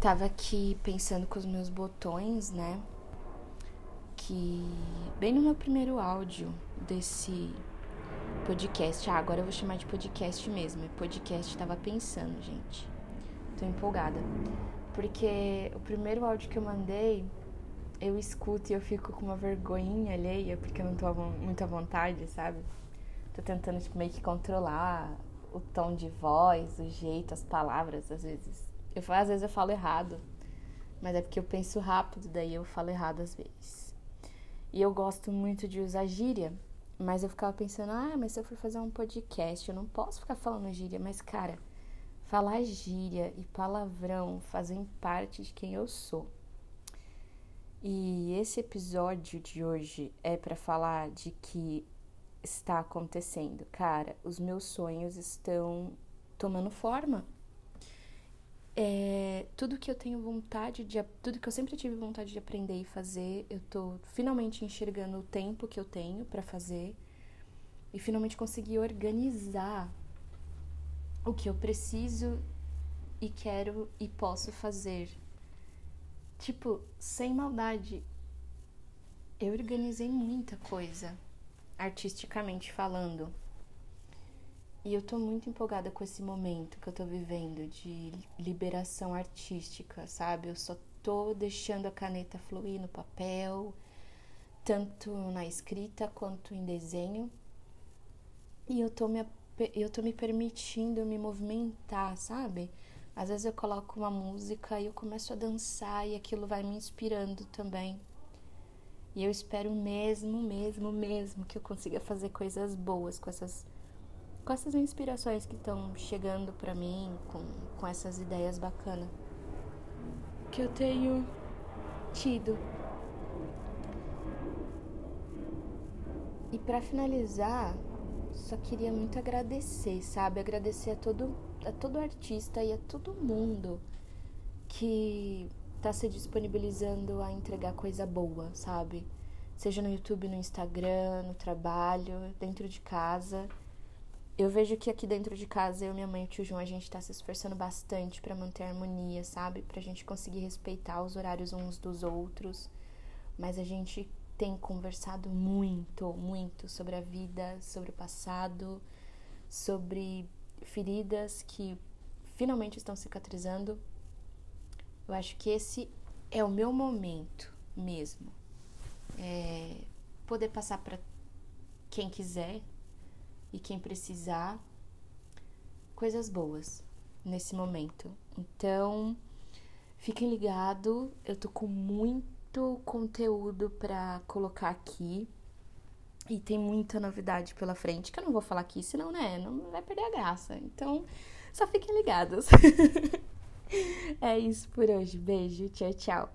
Tava aqui pensando com os meus botões, né? Que bem no meu primeiro áudio desse podcast. Ah, agora eu vou chamar de podcast mesmo. É podcast, tava pensando, gente. Tô empolgada. Porque o primeiro áudio que eu mandei, eu escuto e eu fico com uma vergonhinha alheia, porque eu não tô muito à vontade, sabe? Tô tentando, tipo, meio que controlar o tom de voz, o jeito, as palavras, às vezes. Eu, às vezes eu falo errado, mas é porque eu penso rápido, daí eu falo errado às vezes. E eu gosto muito de usar gíria, mas eu ficava pensando, ah, mas se eu for fazer um podcast, eu não posso ficar falando gíria. Mas, cara, falar gíria e palavrão fazem parte de quem eu sou. E esse episódio de hoje é para falar de que está acontecendo. Cara, os meus sonhos estão tomando forma é, tudo que eu tenho vontade de. Tudo que eu sempre tive vontade de aprender e fazer, eu tô finalmente enxergando o tempo que eu tenho para fazer e finalmente consegui organizar o que eu preciso e quero e posso fazer. Tipo, sem maldade, eu organizei muita coisa, artisticamente falando. E eu tô muito empolgada com esse momento que eu tô vivendo de liberação artística, sabe? Eu só tô deixando a caneta fluir no papel, tanto na escrita quanto em desenho. E eu tô me, eu tô me permitindo me movimentar, sabe? Às vezes eu coloco uma música e eu começo a dançar e aquilo vai me inspirando também. E eu espero mesmo, mesmo, mesmo que eu consiga fazer coisas boas com essas com essas inspirações que estão chegando para mim, com, com essas ideias bacanas que eu tenho tido. E para finalizar, só queria muito agradecer, sabe? Agradecer a todo, a todo artista e a todo mundo que tá se disponibilizando a entregar coisa boa, sabe? Seja no YouTube, no Instagram, no trabalho, dentro de casa. Eu vejo que aqui dentro de casa, eu, minha mãe e o tio João, a gente tá se esforçando bastante para manter a harmonia, sabe? Pra gente conseguir respeitar os horários uns dos outros. Mas a gente tem conversado muito, muito sobre a vida, sobre o passado, sobre feridas que finalmente estão cicatrizando. Eu acho que esse é o meu momento mesmo. É poder passar para quem quiser e quem precisar coisas boas nesse momento. Então, fiquem ligados, eu tô com muito conteúdo para colocar aqui. E tem muita novidade pela frente que eu não vou falar aqui, senão, né, não vai perder a graça. Então, só fiquem ligados. é isso por hoje. Beijo, tchau, tchau.